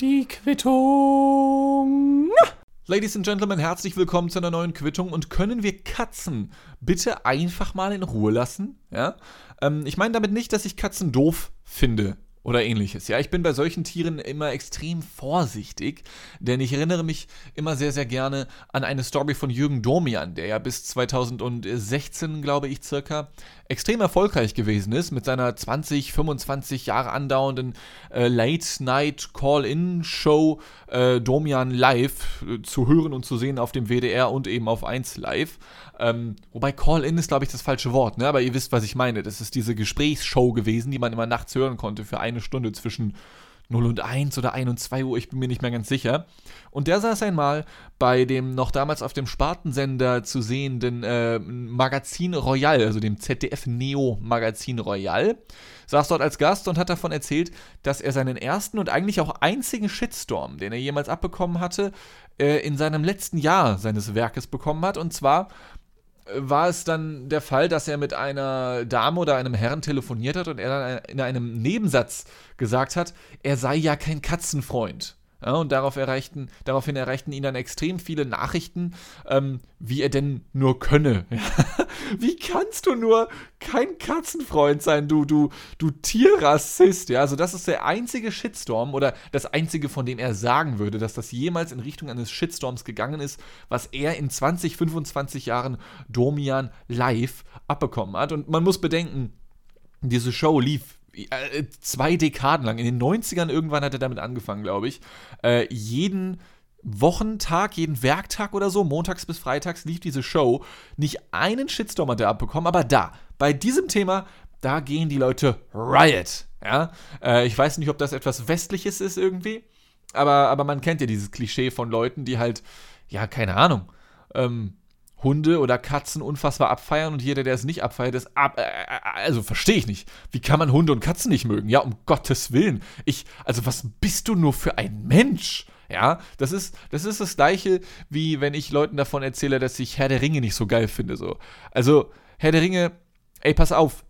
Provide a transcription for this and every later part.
Die Quittung. Ladies and Gentlemen, herzlich willkommen zu einer neuen Quittung und können wir Katzen bitte einfach mal in Ruhe lassen? Ja? Ähm, ich meine damit nicht, dass ich Katzen doof finde oder ähnliches. Ja, ich bin bei solchen Tieren immer extrem vorsichtig, denn ich erinnere mich immer sehr, sehr gerne an eine Story von Jürgen Domian, der ja bis 2016, glaube ich, circa extrem erfolgreich gewesen ist mit seiner 20, 25 Jahre andauernden äh, Late-Night Call-In-Show äh, Domian Live äh, zu hören und zu sehen auf dem WDR und eben auf 1 Live. Ähm, wobei Call-In ist, glaube ich, das falsche Wort, ne? aber ihr wisst, was ich meine. Das ist diese Gesprächsshow gewesen, die man immer nachts hören konnte für eine Stunde zwischen 0 und 1 oder 1 und 2 Uhr, ich bin mir nicht mehr ganz sicher. Und der saß einmal bei dem noch damals auf dem Spartensender zu sehenden äh, Magazin Royal, also dem ZDF Neo Magazin Royal, saß dort als Gast und hat davon erzählt, dass er seinen ersten und eigentlich auch einzigen Shitstorm, den er jemals abbekommen hatte, äh, in seinem letzten Jahr seines Werkes bekommen hat. Und zwar war es dann der Fall, dass er mit einer Dame oder einem Herrn telefoniert hat und er dann in einem Nebensatz gesagt hat, er sei ja kein Katzenfreund. Ja, und darauf erreichten, daraufhin erreichten ihn dann extrem viele Nachrichten, ähm, wie er denn nur könne. wie kannst du nur kein Katzenfreund sein, du, du, du Tierrassist? Ja, also das ist der einzige Shitstorm oder das einzige, von dem er sagen würde, dass das jemals in Richtung eines Shitstorms gegangen ist, was er in 20, 25 Jahren Domian live abbekommen hat. Und man muss bedenken, diese Show lief äh, zwei Dekaden lang, in den 90ern irgendwann hat er damit angefangen, glaube ich, äh, jeden Wochentag, jeden Werktag oder so, montags bis freitags lief diese Show. Nicht einen Shitstorm hat er abbekommen, aber da, bei diesem Thema, da gehen die Leute riot. Ja? Äh, ich weiß nicht, ob das etwas Westliches ist irgendwie, aber, aber man kennt ja dieses Klischee von Leuten, die halt, ja, keine Ahnung, ähm, Hunde oder Katzen unfassbar abfeiern und jeder, der es nicht abfeiert, ist ab. Äh, äh, also verstehe ich nicht. Wie kann man Hunde und Katzen nicht mögen? Ja, um Gottes Willen. Ich, also was bist du nur für ein Mensch? Ja, das ist, das ist das gleiche, wie wenn ich Leuten davon erzähle, dass ich Herr der Ringe nicht so geil finde. So. Also, Herr der Ringe, ey, pass auf.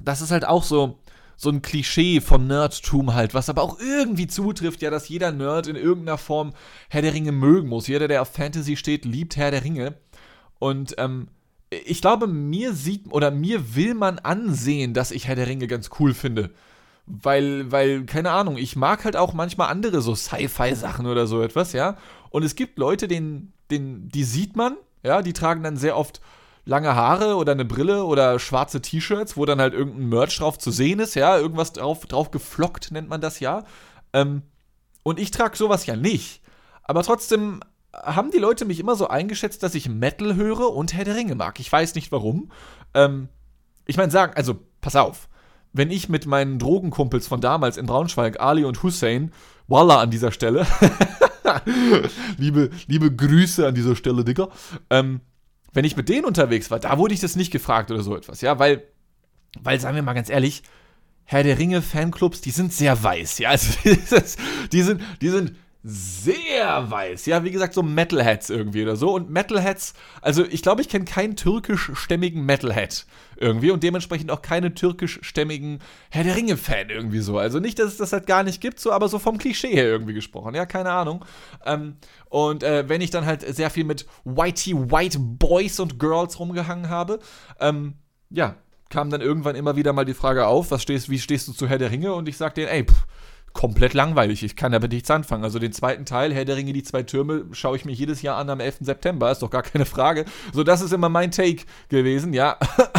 Das ist halt auch so, so ein Klischee von Nerdtum halt, was aber auch irgendwie zutrifft, ja, dass jeder Nerd in irgendeiner Form Herr der Ringe mögen muss. Jeder, der auf Fantasy steht, liebt Herr der Ringe. Und ähm, ich glaube, mir sieht oder mir will man ansehen, dass ich Herr der Ringe ganz cool finde. Weil, weil, keine Ahnung, ich mag halt auch manchmal andere so Sci-Fi-Sachen oder so etwas, ja. Und es gibt Leute, denen, denen, die sieht man, ja, die tragen dann sehr oft lange Haare oder eine Brille oder schwarze T-Shirts, wo dann halt irgendein Merch drauf zu sehen ist, ja, irgendwas drauf, drauf geflockt nennt man das ja. Ähm, und ich trage sowas ja nicht. Aber trotzdem haben die Leute mich immer so eingeschätzt, dass ich Metal höre und Herr der Ringe mag. Ich weiß nicht warum. Ähm, ich meine, sagen, also, pass auf. Wenn ich mit meinen Drogenkumpels von damals in Braunschweig, Ali und Hussein, Walla an dieser Stelle, liebe, liebe Grüße an dieser Stelle, Digga, ähm, wenn ich mit denen unterwegs war, da wurde ich das nicht gefragt oder so etwas, ja, weil, weil, sagen wir mal ganz ehrlich, Herr der Ringe Fanclubs, die sind sehr weiß, ja, also die sind, die sind sehr weiß. Ja, wie gesagt, so Metalheads irgendwie oder so. Und Metalheads, also ich glaube, ich kenne keinen türkischstämmigen Metalhead irgendwie und dementsprechend auch keinen türkischstämmigen Herr der Ringe-Fan irgendwie so. Also nicht, dass es das halt gar nicht gibt, so, aber so vom Klischee her irgendwie gesprochen. Ja, keine Ahnung. Ähm, und äh, wenn ich dann halt sehr viel mit Whitey White Boys und Girls rumgehangen habe, ähm, ja, kam dann irgendwann immer wieder mal die Frage auf, was stehst, wie stehst du zu Herr der Ringe? Und ich sag denen, ey, pff, komplett langweilig. Ich kann damit nichts anfangen. Also den zweiten Teil, Herr der Ringe, die zwei Türme, schaue ich mir jedes Jahr an am 11. September, ist doch gar keine Frage. So, das ist immer mein Take gewesen, ja.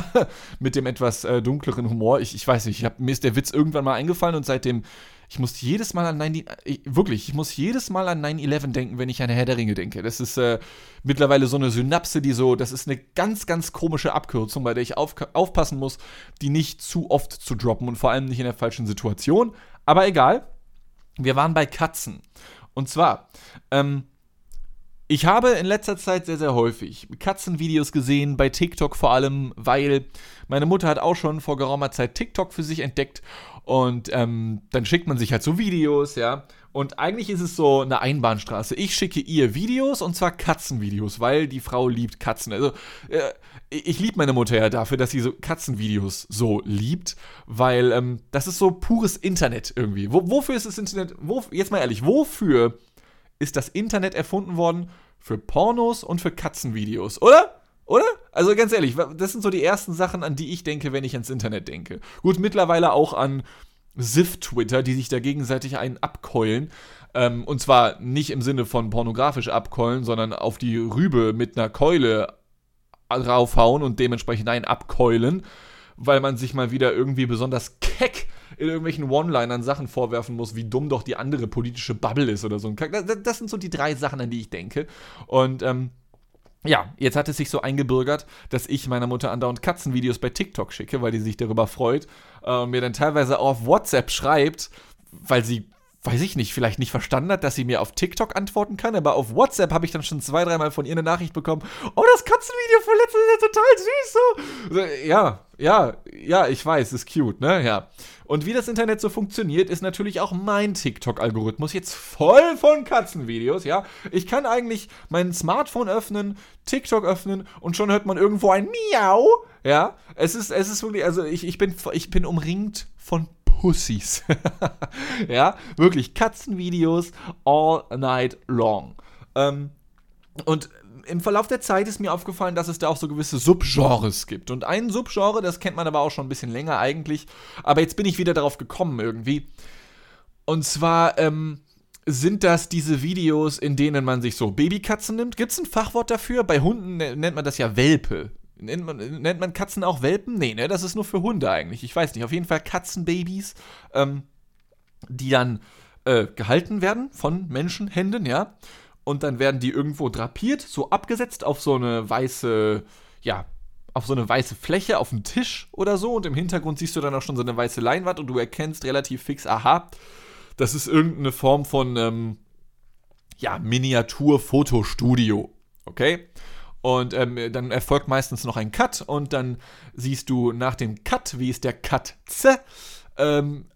Mit dem etwas äh, dunkleren Humor. Ich, ich weiß nicht, ich hab, mir ist der Witz irgendwann mal eingefallen und seitdem, ich muss jedes Mal an 9, ich, wirklich, ich muss jedes Mal an 9-11 denken, wenn ich an Herr der Ringe denke. Das ist äh, mittlerweile so eine Synapse, die so, das ist eine ganz, ganz komische Abkürzung, bei der ich auf, aufpassen muss, die nicht zu oft zu droppen und vor allem nicht in der falschen Situation. Aber egal. Wir waren bei Katzen. Und zwar, ähm, ich habe in letzter Zeit sehr, sehr häufig Katzenvideos gesehen, bei TikTok vor allem, weil meine Mutter hat auch schon vor geraumer Zeit TikTok für sich entdeckt und ähm, dann schickt man sich halt so Videos, ja. Und eigentlich ist es so eine Einbahnstraße. Ich schicke ihr Videos und zwar Katzenvideos, weil die Frau liebt Katzen. Also äh, ich liebe meine Mutter ja dafür, dass sie so Katzenvideos so liebt, weil ähm, das ist so pures Internet irgendwie. Wo, wofür ist das Internet? Wo, jetzt mal ehrlich, wofür ist das Internet erfunden worden für Pornos und für Katzenvideos, oder? Oder? Also ganz ehrlich, das sind so die ersten Sachen, an die ich denke, wenn ich ans Internet denke. Gut, mittlerweile auch an SIF-Twitter, die sich da gegenseitig einen abkeulen. Ähm, und zwar nicht im Sinne von pornografisch abkeulen, sondern auf die Rübe mit einer Keule raufhauen und dementsprechend einen abkeulen, weil man sich mal wieder irgendwie besonders keck in irgendwelchen One-Linern Sachen vorwerfen muss, wie dumm doch die andere politische Bubble ist oder so. Das sind so die drei Sachen, an die ich denke. Und ähm, ja, jetzt hat es sich so eingebürgert, dass ich meiner Mutter andauernd Katzenvideos bei TikTok schicke, weil die sich darüber freut äh, mir dann teilweise auch auf WhatsApp schreibt, weil sie weiß ich nicht, vielleicht nicht verstanden hat, dass sie mir auf TikTok antworten kann, aber auf WhatsApp habe ich dann schon zwei, dreimal von ihr eine Nachricht bekommen. Oh, das Katzenvideo von ist ja total süß so. Ja, ja, ja, ich weiß, ist cute, ne? Ja. Und wie das Internet so funktioniert, ist natürlich auch mein TikTok-Algorithmus jetzt voll von Katzenvideos, ja. Ich kann eigentlich mein Smartphone öffnen, TikTok öffnen und schon hört man irgendwo ein Miau, ja. Es ist, es ist wirklich, also ich, ich, bin, ich bin umringt von Pussys. ja, wirklich Katzenvideos all night long. Ähm, und im Verlauf der Zeit ist mir aufgefallen, dass es da auch so gewisse Subgenres gibt. Und ein Subgenre, das kennt man aber auch schon ein bisschen länger eigentlich. Aber jetzt bin ich wieder darauf gekommen irgendwie. Und zwar ähm, sind das diese Videos, in denen man sich so Babykatzen nimmt. Gibt es ein Fachwort dafür? Bei Hunden nennt man das ja Welpe. Nennt man, nennt man Katzen auch Welpen? Nee, ne? Das ist nur für Hunde eigentlich. Ich weiß nicht. Auf jeden Fall Katzenbabys, ähm, die dann äh, gehalten werden von Menschenhänden, ja. Und dann werden die irgendwo drapiert, so abgesetzt auf so eine weiße, ja, auf so eine weiße Fläche, auf einen Tisch oder so. Und im Hintergrund siehst du dann auch schon so eine weiße Leinwand und du erkennst relativ fix, aha, das ist irgendeine Form von, ähm, ja, Miniatur-Fotostudio. Okay? Und ähm, dann erfolgt meistens noch ein Cut und dann siehst du nach dem Cut, wie ist der Cut ähm,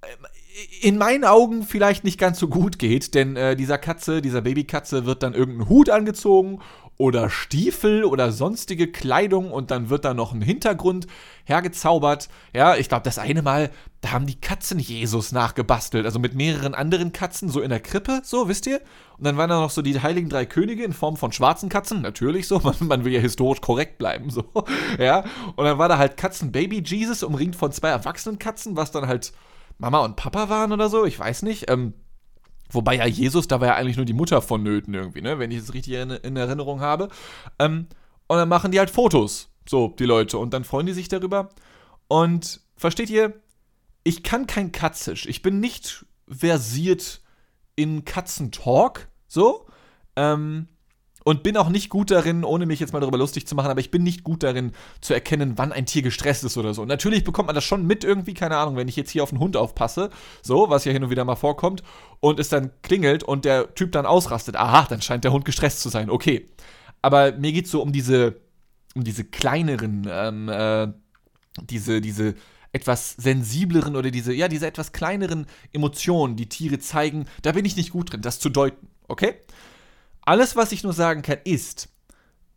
in meinen Augen vielleicht nicht ganz so gut geht, denn äh, dieser Katze, dieser Babykatze wird dann irgendein Hut angezogen oder Stiefel oder sonstige Kleidung und dann wird da noch ein Hintergrund hergezaubert. Ja, ich glaube, das eine Mal, da haben die Katzen Jesus nachgebastelt, also mit mehreren anderen Katzen so in der Krippe, so, wisst ihr? Und dann waren da noch so die heiligen drei Könige in Form von schwarzen Katzen, natürlich so, man, man will ja historisch korrekt bleiben, so, ja. Und dann war da halt Katzen-Baby Jesus umringt von zwei erwachsenen Katzen, was dann halt Mama und Papa waren oder so, ich weiß nicht. Ähm, wobei ja Jesus, da war ja eigentlich nur die Mutter vonnöten irgendwie, ne? Wenn ich es richtig in, in Erinnerung habe. Ähm, und dann machen die halt Fotos, so, die Leute. Und dann freuen die sich darüber. Und versteht ihr, ich kann kein Katzisch. Ich bin nicht versiert in Katzentalk, so. Ähm, und bin auch nicht gut darin, ohne mich jetzt mal darüber lustig zu machen, aber ich bin nicht gut darin zu erkennen, wann ein Tier gestresst ist oder so. natürlich bekommt man das schon mit irgendwie, keine Ahnung, wenn ich jetzt hier auf einen Hund aufpasse, so, was ja hin und wieder mal vorkommt, und es dann klingelt und der Typ dann ausrastet. Aha, dann scheint der Hund gestresst zu sein, okay. Aber mir geht es so um diese, um diese kleineren, ähm, äh, diese, diese etwas sensibleren oder diese, ja, diese etwas kleineren Emotionen, die Tiere zeigen, da bin ich nicht gut drin, das zu deuten, okay? Alles, was ich nur sagen kann, ist,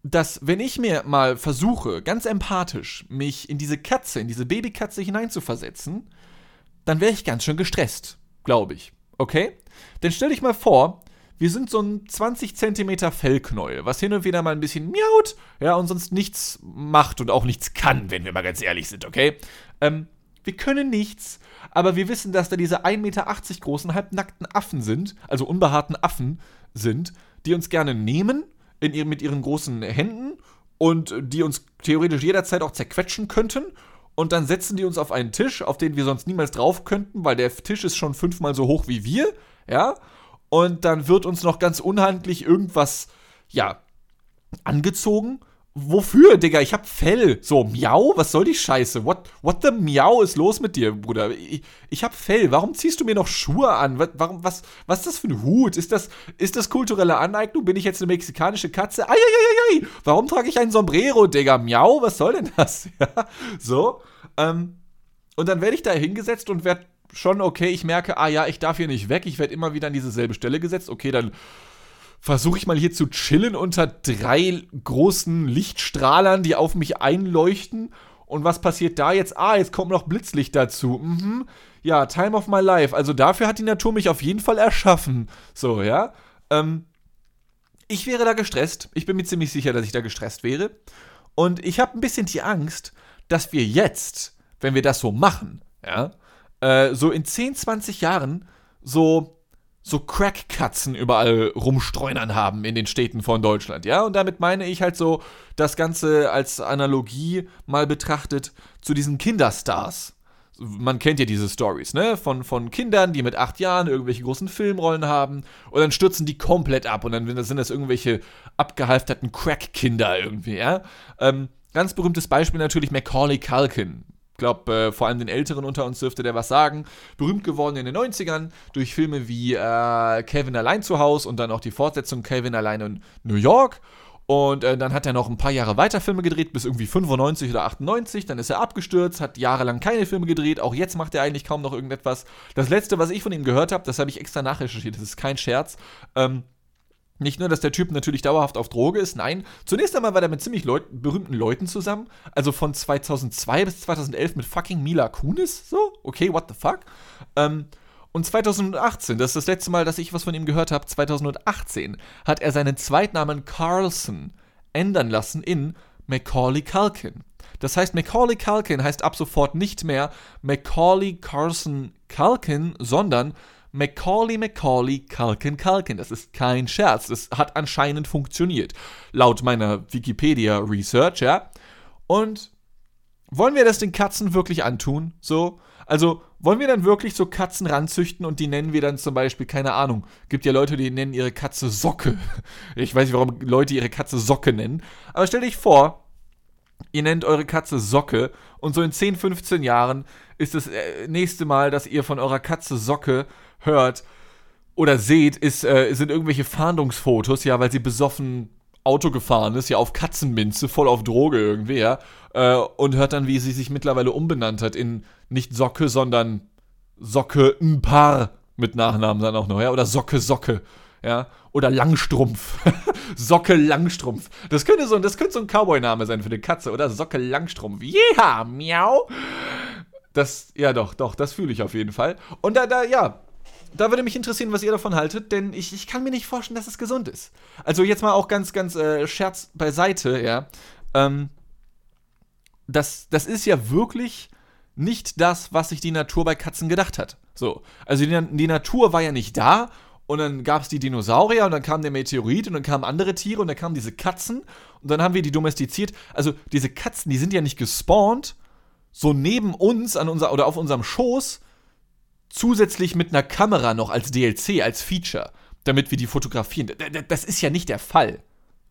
dass wenn ich mir mal versuche, ganz empathisch, mich in diese Katze, in diese Babykatze hineinzuversetzen, dann wäre ich ganz schön gestresst, glaube ich. Okay? Denn stell dich mal vor, wir sind so ein 20 cm Fellknäuel, was hin und wieder mal ein bisschen miaut, ja, und sonst nichts macht und auch nichts kann, wenn wir mal ganz ehrlich sind, okay? Ähm, wir können nichts, aber wir wissen, dass da diese 1,80 Meter großen halbnackten Affen sind, also unbehaarten Affen sind, die uns gerne nehmen in, mit ihren großen Händen und die uns theoretisch jederzeit auch zerquetschen könnten. Und dann setzen die uns auf einen Tisch, auf den wir sonst niemals drauf könnten, weil der Tisch ist schon fünfmal so hoch wie wir, ja. Und dann wird uns noch ganz unhandlich irgendwas, ja, angezogen wofür, Digga? Ich hab Fell. So, miau? Was soll die Scheiße? What, what the miau ist los mit dir, Bruder? Ich, ich hab Fell. Warum ziehst du mir noch Schuhe an? Was, warum, was, was ist das für ein Hut? Ist das, ist das kulturelle Aneignung? Bin ich jetzt eine mexikanische Katze? Eieieiei. Warum trage ich ein Sombrero, Digga? Miau? Was soll denn das? Ja, so. Ähm, und dann werde ich da hingesetzt und werde schon, okay, ich merke, ah ja, ich darf hier nicht weg. Ich werde immer wieder an diese selbe Stelle gesetzt. Okay, dann versuche ich mal hier zu chillen unter drei großen Lichtstrahlern, die auf mich einleuchten. Und was passiert da jetzt? Ah, jetzt kommt noch Blitzlicht dazu. Mhm. Ja, Time of my life. Also dafür hat die Natur mich auf jeden Fall erschaffen. So, ja. Ähm, ich wäre da gestresst. Ich bin mir ziemlich sicher, dass ich da gestresst wäre. Und ich habe ein bisschen die Angst, dass wir jetzt, wenn wir das so machen, ja, äh, so in 10, 20 Jahren so so Crack-Katzen überall rumstreunern haben in den Städten von Deutschland, ja? Und damit meine ich halt so das Ganze als Analogie mal betrachtet zu diesen Kinderstars. Man kennt ja diese Stories, ne? Von, von Kindern, die mit acht Jahren irgendwelche großen Filmrollen haben und dann stürzen die komplett ab und dann sind das irgendwelche abgehalfterten Crack-Kinder irgendwie, ja? Ähm, ganz berühmtes Beispiel natürlich Macaulay Culkin glaube, äh, vor allem den Älteren unter uns dürfte der was sagen. Berühmt geworden in den 90ern durch Filme wie äh, Kevin allein zu Hause und dann auch die Fortsetzung Kevin allein in New York. Und äh, dann hat er noch ein paar Jahre weiter Filme gedreht, bis irgendwie 95 oder 98. Dann ist er abgestürzt, hat jahrelang keine Filme gedreht. Auch jetzt macht er eigentlich kaum noch irgendetwas. Das letzte, was ich von ihm gehört habe, das habe ich extra nachrecherchiert, das ist kein Scherz. Ähm, nicht nur, dass der Typ natürlich dauerhaft auf Droge ist, nein, zunächst einmal war er mit ziemlich Leut berühmten Leuten zusammen. Also von 2002 bis 2011 mit fucking Mila Kunis. So, okay, what the fuck? Ähm, und 2018, das ist das letzte Mal, dass ich was von ihm gehört habe, 2018 hat er seinen Zweitnamen Carlson ändern lassen in Macaulay Culkin. Das heißt, Macaulay Culkin heißt ab sofort nicht mehr Macaulay Carlson Culkin, sondern Macaulay, Macaulay, Culkin, Culkin. Das ist kein Scherz. Das hat anscheinend funktioniert. Laut meiner Wikipedia-Research, ja. Und wollen wir das den Katzen wirklich antun? So? Also, wollen wir dann wirklich so Katzen ranzüchten und die nennen wir dann zum Beispiel, keine Ahnung, gibt ja Leute, die nennen ihre Katze Socke. Ich weiß nicht, warum Leute ihre Katze Socke nennen. Aber stell dich vor, ihr nennt eure Katze Socke und so in 10, 15 Jahren ist das äh, nächste Mal, dass ihr von eurer Katze Socke hört oder seht, ist, äh, sind irgendwelche Fahndungsfotos, ja, weil sie besoffen Auto gefahren ist, ja, auf Katzenminze, voll auf Droge irgendwie, ja, äh, und hört dann, wie sie sich mittlerweile umbenannt hat in nicht Socke, sondern Socke ein Paar mit Nachnamen dann auch noch, ja, oder Socke Socke, ja, oder Langstrumpf. Socke Langstrumpf. Das könnte so, das könnte so ein Cowboy-Name sein für eine Katze, oder? Socke Langstrumpf. Yeah, miau. Das, ja doch, doch, das fühle ich auf jeden Fall. Und da, da, ja, da würde mich interessieren, was ihr davon haltet, denn ich, ich kann mir nicht vorstellen, dass es gesund ist. Also jetzt mal auch ganz, ganz äh, Scherz beiseite, ja. Ähm, das, das ist ja wirklich nicht das, was sich die Natur bei Katzen gedacht hat. So. Also die, die Natur war ja nicht da und dann gab es die Dinosaurier und dann kam der Meteorit und dann kamen andere Tiere und dann kamen diese Katzen und dann haben wir die domestiziert. Also diese Katzen, die sind ja nicht gespawnt, so neben uns an unser, oder auf unserem Schoß, zusätzlich mit einer Kamera noch als DLC, als Feature, damit wir die fotografieren. Das ist ja nicht der Fall.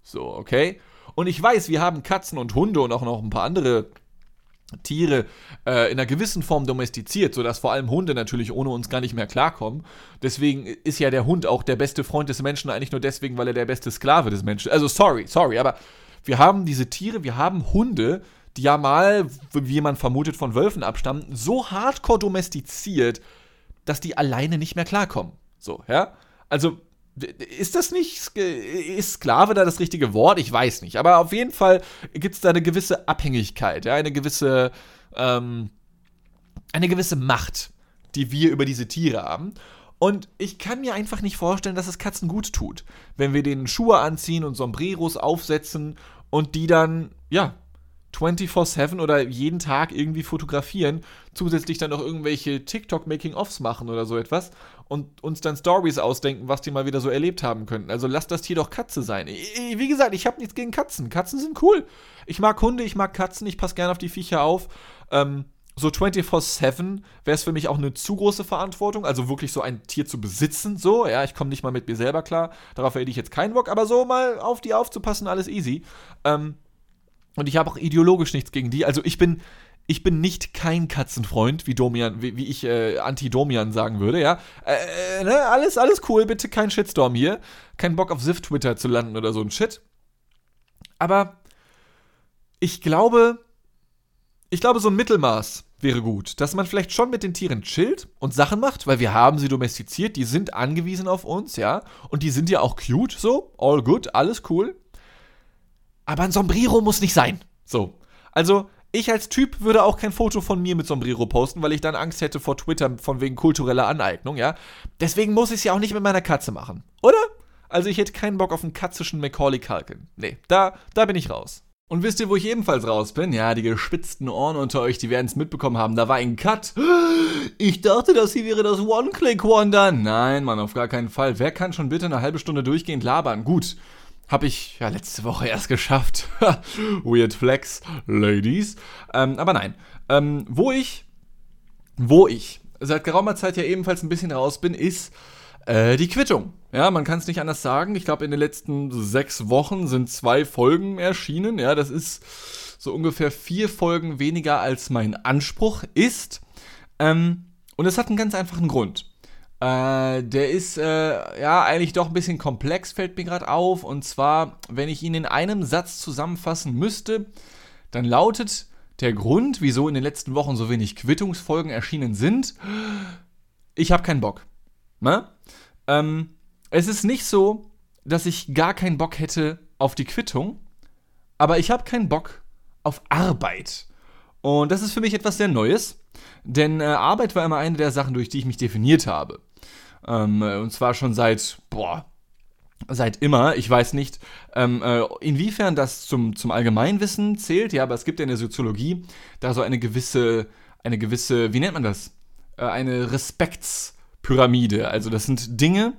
So, okay? Und ich weiß, wir haben Katzen und Hunde und auch noch ein paar andere Tiere äh, in einer gewissen Form domestiziert, sodass vor allem Hunde natürlich ohne uns gar nicht mehr klarkommen. Deswegen ist ja der Hund auch der beste Freund des Menschen, eigentlich nur deswegen, weil er der beste Sklave des Menschen ist. Also sorry, sorry, aber wir haben diese Tiere, wir haben Hunde, die ja mal, wie man vermutet, von Wölfen abstammen, so hardcore domestiziert, dass die alleine nicht mehr klarkommen. So, ja? Also, ist das nicht, ist Sklave da das richtige Wort? Ich weiß nicht. Aber auf jeden Fall gibt es da eine gewisse Abhängigkeit, ja, eine gewisse, ähm, eine gewisse Macht, die wir über diese Tiere haben. Und ich kann mir einfach nicht vorstellen, dass es Katzen gut tut, wenn wir denen Schuhe anziehen und Sombreros aufsetzen und die dann, ja, 24-7 oder jeden Tag irgendwie fotografieren, zusätzlich dann noch irgendwelche TikTok-Making-Offs machen oder so etwas und uns dann Stories ausdenken, was die mal wieder so erlebt haben könnten. Also lasst das Tier doch Katze sein. Wie gesagt, ich habe nichts gegen Katzen. Katzen sind cool. Ich mag Hunde, ich mag Katzen, ich passe gerne auf die Viecher auf. Ähm, so 24-7 wäre es für mich auch eine zu große Verantwortung, also wirklich so ein Tier zu besitzen, so, ja, ich komme nicht mal mit mir selber klar, darauf hätte ich jetzt keinen Bock, aber so mal auf die aufzupassen, alles easy. Ähm, Und ich habe auch ideologisch nichts gegen die. Also ich bin, ich bin nicht kein Katzenfreund, wie Domian, wie, wie ich äh, Anti-Domian sagen würde, ja. Äh, äh, ne? Alles, alles cool, bitte kein Shitstorm hier. Kein Bock auf Sif-Twitter zu landen oder so ein Shit. Aber ich glaube, ich glaube, so ein Mittelmaß wäre gut. Dass man vielleicht schon mit den Tieren chillt und Sachen macht, weil wir haben sie domestiziert, die sind angewiesen auf uns, ja. Und die sind ja auch cute, so. All good, alles cool. Aber ein Sombrero muss nicht sein. So. Also, ich als Typ würde auch kein Foto von mir mit Sombrero posten, weil ich dann Angst hätte vor Twitter von wegen kultureller Aneignung, ja. Deswegen muss ich es ja auch nicht mit meiner Katze machen, oder? Also ich hätte keinen Bock auf einen katzischen Macaulay Culkin. Nee, da, da bin ich raus. Und wisst ihr, wo ich ebenfalls raus bin? Ja, die gespitzten Ohren unter euch, die werden es mitbekommen haben. Da war ein Cut. Ich dachte, das hier wäre das One-Click-Wonder. Nein, Mann, auf gar keinen Fall. Wer kann schon bitte eine halbe Stunde durchgehend labern? Gut. Hab ich ja letzte Woche erst geschafft. Weird Flex, Ladies. Ähm, aber nein. Ähm, wo ich, wo ich seit geraumer Zeit ja ebenfalls ein bisschen raus bin, ist äh, die Quittung. Ja, man kann es nicht anders sagen. Ich glaube, in den letzten sechs Wochen sind zwei Folgen erschienen. Ja, das ist so ungefähr vier Folgen weniger als mein Anspruch ist. Ähm, und es hat einen ganz einfachen Grund. Äh, der ist äh, ja eigentlich doch ein bisschen komplex, fällt mir gerade auf. Und zwar, wenn ich ihn in einem Satz zusammenfassen müsste, dann lautet der Grund, wieso in den letzten Wochen so wenig Quittungsfolgen erschienen sind, ich habe keinen Bock. Ne? Ähm, es ist nicht so, dass ich gar keinen Bock hätte auf die Quittung, aber ich habe keinen Bock auf Arbeit. Und das ist für mich etwas sehr Neues, denn äh, Arbeit war immer eine der Sachen, durch die ich mich definiert habe. Ähm, äh, und zwar schon seit, boah, seit immer. Ich weiß nicht, ähm, äh, inwiefern das zum, zum Allgemeinwissen zählt, ja, aber es gibt ja in der Soziologie da so eine gewisse, eine gewisse, wie nennt man das? Äh, eine Respektspyramide. Also das sind Dinge,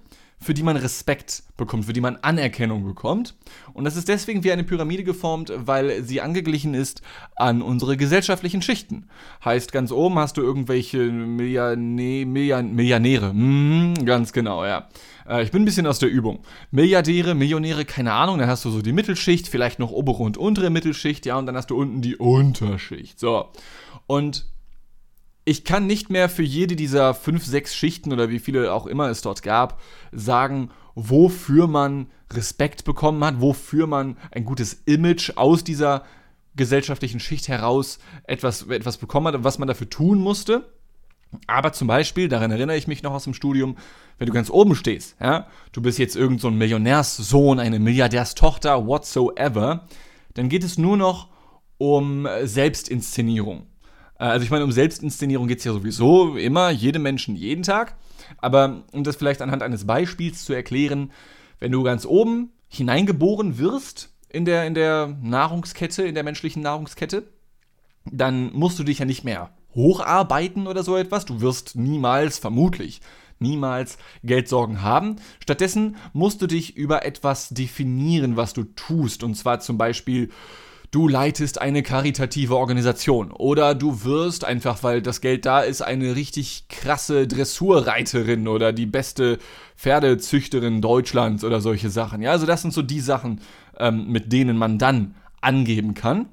für die man Respekt bekommt, für die man Anerkennung bekommt. Und das ist deswegen wie eine Pyramide geformt, weil sie angeglichen ist an unsere gesellschaftlichen Schichten. Heißt, ganz oben hast du irgendwelche Milliardä Milliard Milliardäre. Mhm, ganz genau, ja. Äh, ich bin ein bisschen aus der Übung. Milliardäre, Millionäre, keine Ahnung, dann hast du so die Mittelschicht, vielleicht noch obere und untere Mittelschicht, ja, und dann hast du unten die Unterschicht. So. Und ich kann nicht mehr für jede dieser fünf, sechs Schichten oder wie viele auch immer es dort gab, sagen, wofür man Respekt bekommen hat, wofür man ein gutes Image aus dieser gesellschaftlichen Schicht heraus etwas, etwas bekommen hat, was man dafür tun musste. Aber zum Beispiel, daran erinnere ich mich noch aus dem Studium, wenn du ganz oben stehst, ja, du bist jetzt irgend so ein Millionärssohn, eine Milliardärstochter, whatsoever, dann geht es nur noch um Selbstinszenierung. Äh, also ich meine, um Selbstinszenierung geht es ja sowieso immer, jedem Menschen jeden Tag. Aber um das vielleicht anhand eines Beispiels zu erklären, wenn du ganz oben hineingeboren wirst in der, in der Nahrungskette, in der menschlichen Nahrungskette, dann musst du dich ja nicht mehr hocharbeiten oder so etwas. Du wirst niemals, vermutlich, niemals Geldsorgen haben. Stattdessen musst du dich über etwas definieren, was du tust. Und zwar zum Beispiel du leitest eine karitative Organisation oder du wirst einfach, weil das Geld da ist, eine richtig krasse Dressurreiterin oder die beste Pferdezüchterin Deutschlands oder solche Sachen. Ja, also das sind so die Sachen, ähm, mit denen man dann angeben kann.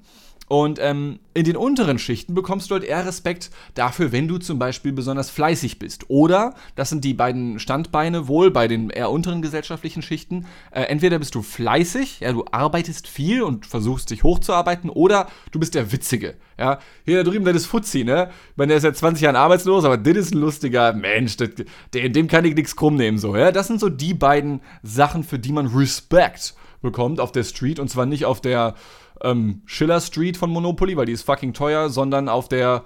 Und ähm, in den unteren Schichten bekommst du halt eher Respekt dafür, wenn du zum Beispiel besonders fleißig bist. Oder, das sind die beiden Standbeine wohl bei den eher unteren gesellschaftlichen Schichten, äh, entweder bist du fleißig, ja, du arbeitest viel und versuchst dich hochzuarbeiten, oder du bist der Witzige. Ja, hier da drüben, das ist Fuzzi, ne? Ich meine, der ist seit 20 Jahren arbeitslos, aber das ist ein lustiger Mensch, das, dem kann ich nichts krumm nehmen, so, ja. Das sind so die beiden Sachen, für die man Respekt bekommt auf der Street und zwar nicht auf der ähm, Schiller Street von Monopoly, weil die ist fucking teuer, sondern auf der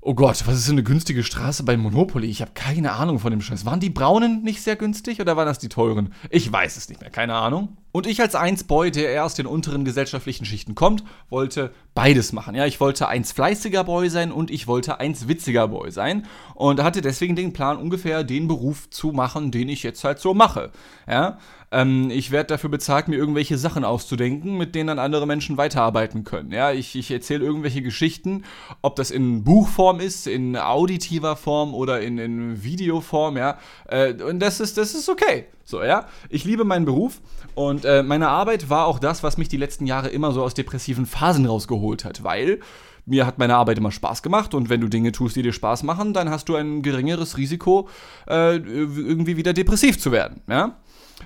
Oh Gott, was ist denn eine günstige Straße bei Monopoly? Ich habe keine Ahnung von dem Scheiß. Waren die braunen nicht sehr günstig oder waren das die teuren? Ich weiß es nicht mehr, keine Ahnung. Und ich als Eins-Boy, der eher aus den unteren gesellschaftlichen Schichten kommt, wollte beides machen. Ja, ich wollte eins fleißiger Boy sein und ich wollte eins witziger Boy sein. Und hatte deswegen den Plan, ungefähr den Beruf zu machen, den ich jetzt halt so mache. Ja, ähm, ich werde dafür bezahlt, mir irgendwelche Sachen auszudenken, mit denen dann andere Menschen weiterarbeiten können. Ja, ich, ich erzähle irgendwelche Geschichten, ob das in Buchform ist, in auditiver Form oder in, in Videoform, ja. Äh, und das ist, das ist okay. So, ja. Ich liebe meinen Beruf und äh, meine Arbeit war auch das, was mich die letzten Jahre immer so aus depressiven Phasen rausgeholt hat, weil mir hat meine Arbeit immer Spaß gemacht und wenn du Dinge tust, die dir Spaß machen, dann hast du ein geringeres Risiko, äh, irgendwie wieder depressiv zu werden. Ja?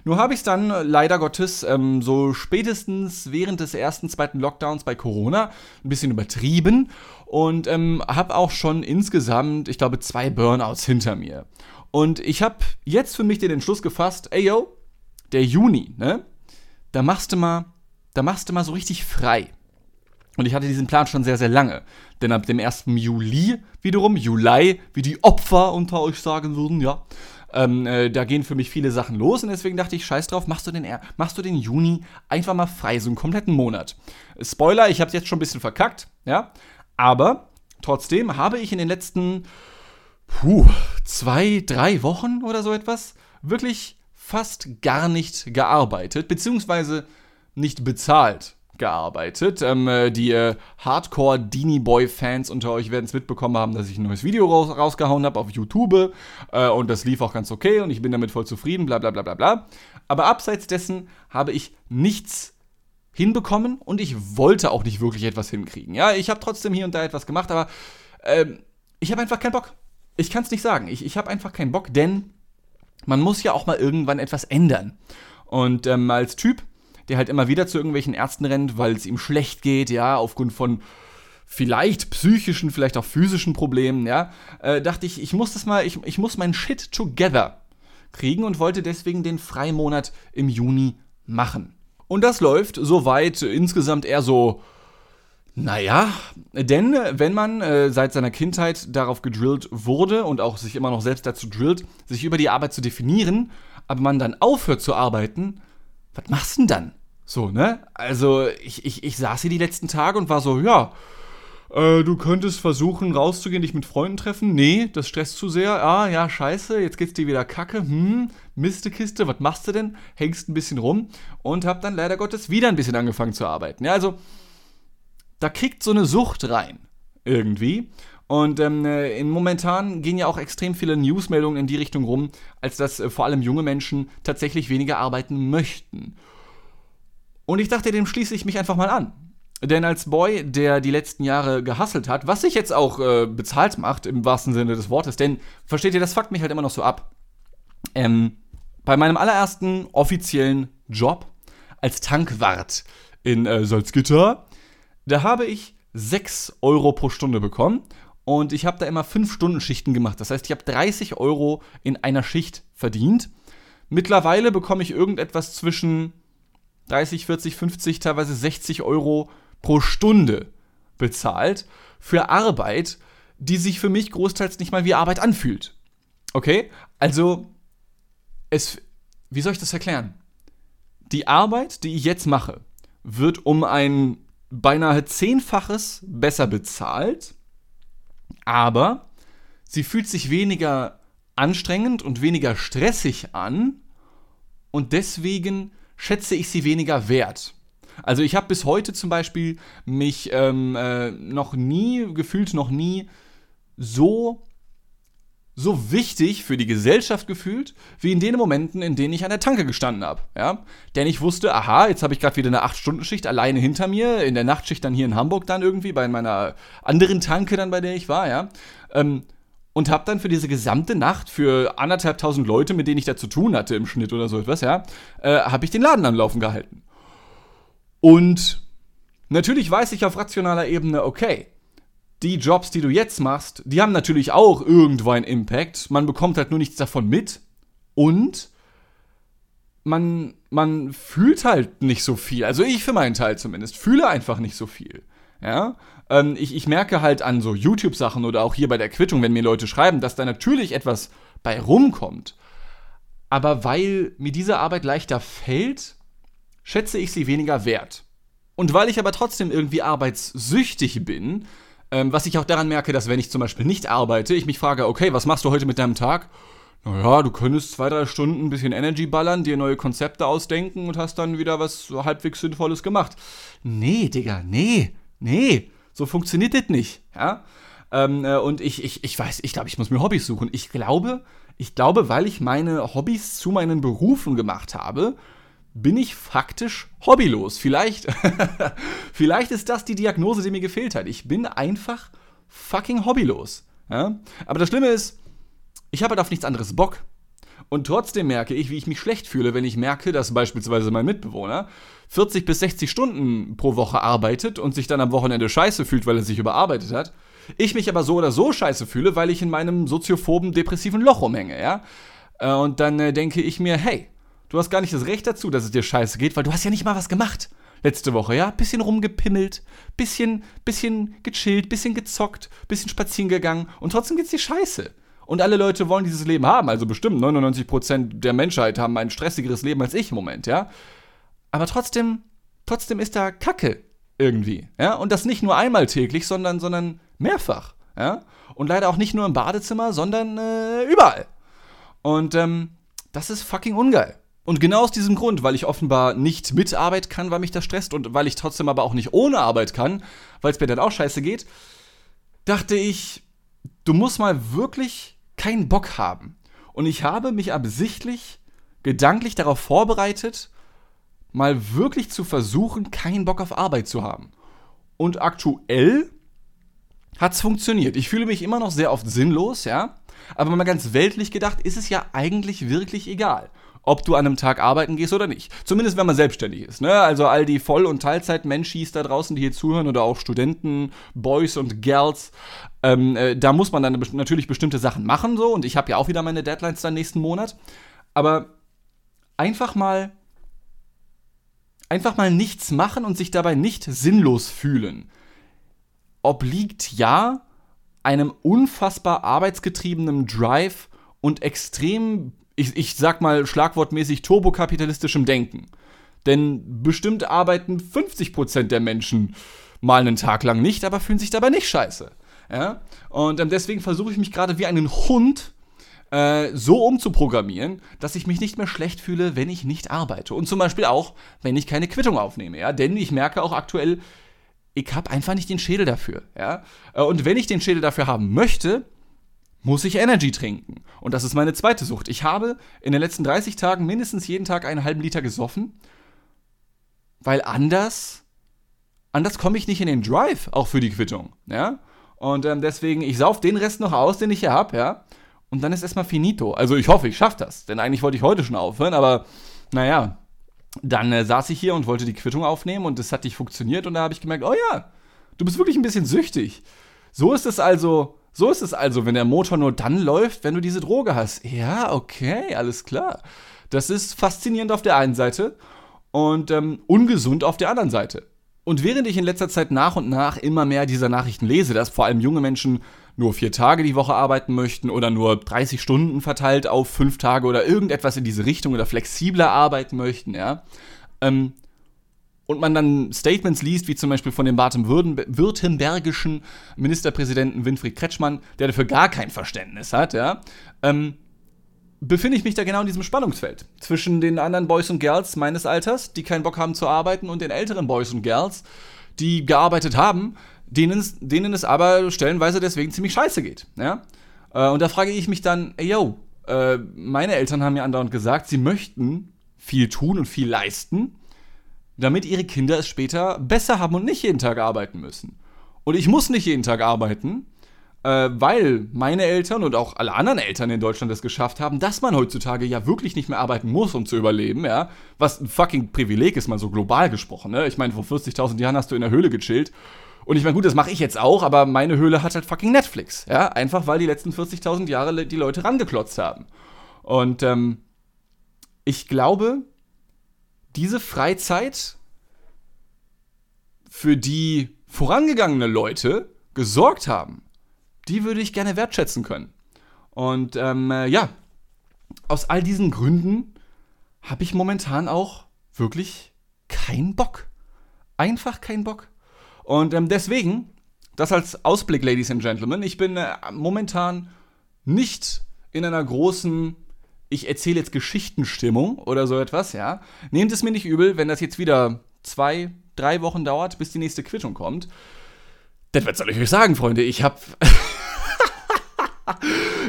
Nur habe ich es dann leider Gottes ähm, so spätestens während des ersten, zweiten Lockdowns bei Corona ein bisschen übertrieben und ähm, habe auch schon insgesamt, ich glaube, zwei Burnouts hinter mir. Und ich habe jetzt für mich den Entschluss gefasst, ey yo, der Juni, ne? Da machst du mal, da machst du mal so richtig frei. Und ich hatte diesen Plan schon sehr, sehr lange. Denn ab dem 1. Juli wiederum, Juli, wie die Opfer unter euch sagen würden, ja, ähm, äh, da gehen für mich viele Sachen los und deswegen dachte ich, scheiß drauf, machst du den, machst du den Juni einfach mal frei, so einen kompletten Monat. Spoiler, ich habe jetzt schon ein bisschen verkackt, ja, aber trotzdem habe ich in den letzten puh, zwei, drei Wochen oder so etwas wirklich fast gar nicht gearbeitet, beziehungsweise nicht bezahlt gearbeitet. Ähm, äh, die äh, Hardcore Dini Boy Fans unter euch werden es mitbekommen haben, dass ich ein neues Video raus, rausgehauen habe auf YouTube äh, und das lief auch ganz okay und ich bin damit voll zufrieden, bla bla bla bla bla. Aber abseits dessen habe ich nichts hinbekommen und ich wollte auch nicht wirklich etwas hinkriegen. Ja, ich habe trotzdem hier und da etwas gemacht, aber ähm, ich habe einfach keinen Bock. Ich kann es nicht sagen. Ich, ich habe einfach keinen Bock, denn man muss ja auch mal irgendwann etwas ändern. Und ähm, als Typ der halt immer wieder zu irgendwelchen Ärzten rennt, weil es ihm schlecht geht, ja, aufgrund von vielleicht psychischen, vielleicht auch physischen Problemen, ja, äh, dachte ich, ich muss das mal, ich, ich muss mein Shit together kriegen und wollte deswegen den Freimonat im Juni machen. Und das läuft soweit insgesamt eher so, naja, denn wenn man äh, seit seiner Kindheit darauf gedrillt wurde und auch sich immer noch selbst dazu drillt, sich über die Arbeit zu definieren, aber man dann aufhört zu arbeiten, was machst du denn dann? So, ne? Also, ich, ich, ich saß hier die letzten Tage und war so, ja, äh, du könntest versuchen, rauszugehen, dich mit Freunden treffen. Nee, das stresst zu sehr. Ah, ja, scheiße, jetzt geht's dir wieder kacke. Hm, Mistekiste, was machst du denn? Hängst ein bisschen rum und hab dann leider Gottes wieder ein bisschen angefangen zu arbeiten. Ja, also, da kickt so eine Sucht rein. Irgendwie. Und ähm, äh, in momentan gehen ja auch extrem viele Newsmeldungen in die Richtung rum, als dass äh, vor allem junge Menschen tatsächlich weniger arbeiten möchten. Und ich dachte, dem schließe ich mich einfach mal an. Denn als Boy, der die letzten Jahre gehasselt hat, was sich jetzt auch äh, bezahlt macht, im wahrsten Sinne des Wortes, denn versteht ihr, das fuckt mich halt immer noch so ab. Ähm, bei meinem allerersten offiziellen Job als Tankwart in äh, Salzgitter, da habe ich 6 Euro pro Stunde bekommen und ich habe da immer 5 Stunden Schichten gemacht. Das heißt, ich habe 30 Euro in einer Schicht verdient. Mittlerweile bekomme ich irgendetwas zwischen 30, 40, 50, teilweise 60 Euro pro Stunde bezahlt für Arbeit, die sich für mich großteils nicht mal wie Arbeit anfühlt. Okay? Also, es, wie soll ich das erklären? Die Arbeit, die ich jetzt mache, wird um ein beinahe zehnfaches besser bezahlt, aber sie fühlt sich weniger anstrengend und weniger stressig an und deswegen schätze ich sie weniger wert. Also ich habe bis heute zum Beispiel mich ähm, äh, noch nie, gefühlt noch nie, so, so wichtig für die Gesellschaft gefühlt, wie in den Momenten, in denen ich an der Tanke gestanden habe. Ja? Denn ich wusste, aha, jetzt habe ich gerade wieder eine 8-Stunden-Schicht alleine hinter mir, in der Nachtschicht dann hier in Hamburg dann irgendwie, bei meiner anderen Tanke dann, bei der ich war, ja. Ähm, und habe dann für diese gesamte Nacht für anderthalb tausend Leute, mit denen ich da zu tun hatte im Schnitt oder so etwas, ja, äh, habe ich den Laden am Laufen gehalten. Und natürlich weiß ich auf rationaler Ebene, okay, die Jobs, die du jetzt machst, die haben natürlich auch irgendwo einen Impact. Man bekommt halt nur nichts davon mit. Und man, man fühlt halt nicht so viel. Also ich für meinen Teil zumindest fühle einfach nicht so viel. Ja, ähm, ich, ich merke halt an so YouTube-Sachen oder auch hier bei der Quittung, wenn mir Leute schreiben, dass da natürlich etwas bei rumkommt. Aber weil mir diese Arbeit leichter fällt, schätze ich sie weniger wert. Und weil ich aber trotzdem irgendwie arbeitssüchtig bin, ähm, was ich auch daran merke, dass wenn ich zum Beispiel nicht arbeite, ich mich frage, okay, was machst du heute mit deinem Tag? Naja, du könntest zwei, drei Stunden ein bisschen Energy ballern, dir neue Konzepte ausdenken und hast dann wieder was halbwegs Sinnvolles gemacht. Nee, Digga, nee nee, so funktioniert das nicht. Ja? Ähm, äh, und ich, ich, ich weiß, ich glaube, ich muss mir Hobbys suchen. Ich glaube, ich glaube, weil ich meine Hobbys zu meinen Berufen gemacht habe, bin ich faktisch hobbylos. Vielleicht, vielleicht ist das die Diagnose, die mir gefehlt hat. Ich bin einfach fucking hobbylos. Ja? Aber das Schlimme ist, ich habe halt auf nichts anderes Bock. Und trotzdem merke ich, wie ich mich schlecht fühle, wenn ich merke, dass beispielsweise mein Mitbewohner 40 bis 60 Stunden pro Woche arbeitet und sich dann am Wochenende scheiße fühlt, weil er sich überarbeitet hat. Ich mich aber so oder so scheiße fühle, weil ich in meinem soziophoben, depressiven Loch rumhänge, ja. Äh, und dann äh, denke ich mir, hey, du hast gar nicht das Recht dazu, dass es dir scheiße geht, weil du hast ja nicht mal was gemacht. Letzte Woche, ja? Bisschen rumgepimmelt, bisschen, bisschen gechillt, bisschen gezockt, bisschen spazieren gegangen und trotzdem geht's dir scheiße. Und alle Leute wollen dieses Leben haben, also bestimmt 99% der Menschheit haben ein stressigeres Leben als ich im Moment, ja? Aber trotzdem, trotzdem ist da Kacke irgendwie, ja? Und das nicht nur einmal täglich, sondern, sondern mehrfach, ja? Und leider auch nicht nur im Badezimmer, sondern äh, überall. Und ähm, das ist fucking ungeil. Und genau aus diesem Grund, weil ich offenbar nicht mit Arbeit kann, weil mich das stresst und weil ich trotzdem aber auch nicht ohne Arbeit kann, weil es mir dann auch scheiße geht, dachte ich, du musst mal wirklich keinen Bock haben. Und ich habe mich absichtlich gedanklich darauf vorbereitet, mal wirklich zu versuchen, keinen Bock auf Arbeit zu haben. Und aktuell hat es funktioniert. Ich fühle mich immer noch sehr oft sinnlos, ja. Aber mal ganz weltlich gedacht, ist es ja eigentlich wirklich egal, ob du an einem Tag arbeiten gehst oder nicht. Zumindest wenn man selbstständig ist. Ne? Also all die Voll- und Teilzeit-Menschis da draußen, die hier zuhören oder auch Studenten, Boys und Girls, ähm, äh, da muss man dann natürlich bestimmte Sachen machen so. Und ich habe ja auch wieder meine Deadlines dann nächsten Monat. Aber einfach mal einfach mal nichts machen und sich dabei nicht sinnlos fühlen. Obliegt ja einem unfassbar arbeitsgetriebenen Drive und extrem, ich, ich sag mal schlagwortmäßig, turbokapitalistischem Denken. Denn bestimmt arbeiten 50% der Menschen mal einen Tag lang nicht, aber fühlen sich dabei nicht scheiße. Ja? Und ähm, deswegen versuche ich mich gerade wie einen Hund äh, so umzuprogrammieren, dass ich mich nicht mehr schlecht fühle, wenn ich nicht arbeite. Und zum Beispiel auch, wenn ich keine Quittung aufnehme. Ja? Denn ich merke auch aktuell, ich habe einfach nicht den Schädel dafür. Ja? Äh, und wenn ich den Schädel dafür haben möchte, muss ich Energy trinken. Und das ist meine zweite Sucht. Ich habe in den letzten 30 Tagen mindestens jeden Tag einen halben Liter gesoffen, weil anders, anders komme ich nicht in den Drive, auch für die Quittung. Ja? Und ähm, deswegen, ich sauf den Rest noch aus, den ich hier habe, ja. Und dann ist erstmal finito. Also ich hoffe, ich schaffe das. Denn eigentlich wollte ich heute schon aufhören, aber naja, dann äh, saß ich hier und wollte die Quittung aufnehmen und das hat nicht funktioniert und da habe ich gemerkt, oh ja, du bist wirklich ein bisschen süchtig. So ist es also, so ist es also, wenn der Motor nur dann läuft, wenn du diese Droge hast. Ja, okay, alles klar. Das ist faszinierend auf der einen Seite und ähm, ungesund auf der anderen Seite. Und während ich in letzter Zeit nach und nach immer mehr dieser Nachrichten lese, dass vor allem junge Menschen nur vier Tage die Woche arbeiten möchten oder nur 30 Stunden verteilt auf fünf Tage oder irgendetwas in diese Richtung oder flexibler arbeiten möchten, ja. Ähm, und man dann Statements liest, wie zum Beispiel von dem baden-württembergischen Ministerpräsidenten Winfried Kretschmann, der dafür gar kein Verständnis hat, ja, ähm, befinde ich mich da genau in diesem Spannungsfeld zwischen den anderen Boys und Girls meines Alters, die keinen Bock haben zu arbeiten, und den älteren Boys und Girls, die gearbeitet haben, denen, denen es aber stellenweise deswegen ziemlich scheiße geht. Ja? Äh, und da frage ich mich dann, ey yo, äh, meine Eltern haben mir andauernd gesagt, sie möchten viel tun und viel leisten, damit ihre Kinder es später besser haben und nicht jeden Tag arbeiten müssen. Und ich muss nicht jeden Tag arbeiten, äh, weil meine Eltern und auch alle anderen Eltern in Deutschland es geschafft haben, dass man heutzutage ja wirklich nicht mehr arbeiten muss, um zu überleben, ja. Was ein fucking Privileg ist, mal so global gesprochen, ne? Ich meine, vor 40.000 Jahren hast du in der Höhle gechillt und ich meine, gut, das mache ich jetzt auch, aber meine Höhle hat halt fucking Netflix. Ja, einfach weil die letzten 40.000 Jahre die Leute rangeklotzt haben. Und ähm, ich glaube, diese Freizeit, für die vorangegangene Leute gesorgt haben, die würde ich gerne wertschätzen können. Und ähm, äh, ja, aus all diesen Gründen habe ich momentan auch wirklich keinen Bock. Einfach keinen Bock. Und ähm, deswegen, das als Ausblick, Ladies and Gentlemen, ich bin äh, momentan nicht in einer großen, ich erzähle jetzt Geschichtenstimmung oder so etwas, ja. Nehmt es mir nicht übel, wenn das jetzt wieder zwei, drei Wochen dauert, bis die nächste Quittung kommt. Das soll ich euch sagen, Freunde? Ich habe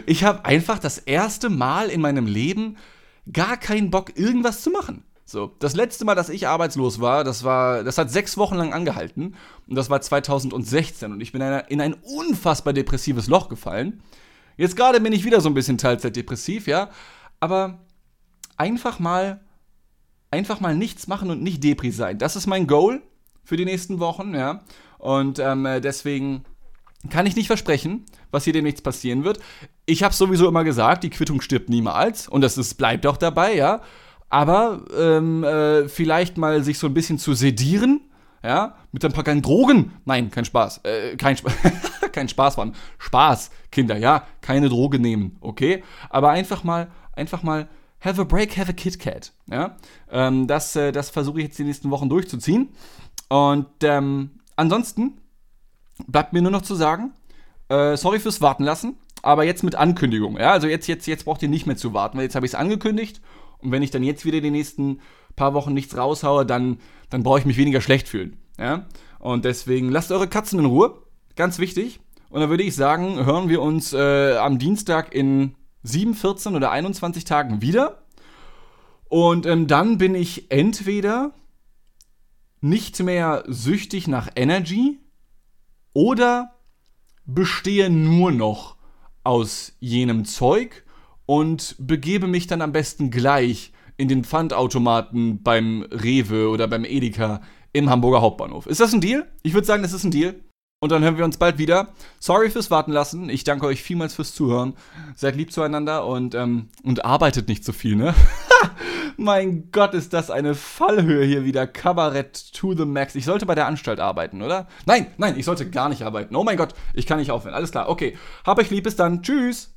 ich habe einfach das erste Mal in meinem Leben gar keinen Bock, irgendwas zu machen. So, das letzte Mal, dass ich arbeitslos war, das war, das hat sechs Wochen lang angehalten und das war 2016 und ich bin in ein unfassbar depressives Loch gefallen. Jetzt gerade bin ich wieder so ein bisschen teilzeitdepressiv, ja, aber einfach mal, einfach mal nichts machen und nicht Depri sein. Das ist mein Goal für die nächsten Wochen, ja. Und ähm, deswegen kann ich nicht versprechen, was hier demnächst passieren wird. Ich habe sowieso immer gesagt, die Quittung stirbt niemals und das ist, bleibt auch dabei, ja. Aber ähm, äh, vielleicht mal sich so ein bisschen zu sedieren, ja, mit ein paar kleinen Drogen. Nein, kein Spaß. Äh, kein, Sp kein Spaß, Mann. Spaß, Kinder, ja, keine Droge nehmen, okay? Aber einfach mal, einfach mal have a break, have a Kit Kat, ja. Ähm, das äh, das versuche ich jetzt die nächsten Wochen durchzuziehen. Und ähm, ansonsten bleibt mir nur noch zu sagen, äh, sorry fürs Warten lassen, aber jetzt mit Ankündigung. Ja, also jetzt, jetzt, jetzt braucht ihr nicht mehr zu warten, weil jetzt habe ich es angekündigt. Und wenn ich dann jetzt wieder die nächsten paar Wochen nichts raushaue, dann, dann brauche ich mich weniger schlecht fühlen. Ja? Und deswegen lasst eure Katzen in Ruhe. Ganz wichtig. Und dann würde ich sagen, hören wir uns äh, am Dienstag in 7, 14 oder 21 Tagen wieder. Und ähm, dann bin ich entweder nicht mehr süchtig nach Energy oder bestehe nur noch aus jenem Zeug und begebe mich dann am besten gleich in den Pfandautomaten beim Rewe oder beim Edeka im Hamburger Hauptbahnhof. Ist das ein Deal? Ich würde sagen, das ist ein Deal. Und dann hören wir uns bald wieder. Sorry fürs Warten lassen. Ich danke euch vielmals fürs Zuhören. Seid lieb zueinander und, ähm, und arbeitet nicht zu so viel, ne? mein Gott, ist das eine Fallhöhe hier wieder. Kabarett to the max. Ich sollte bei der Anstalt arbeiten, oder? Nein, nein, ich sollte gar nicht arbeiten. Oh mein Gott, ich kann nicht aufhören. Alles klar, okay. Hab euch lieb, bis dann. Tschüss.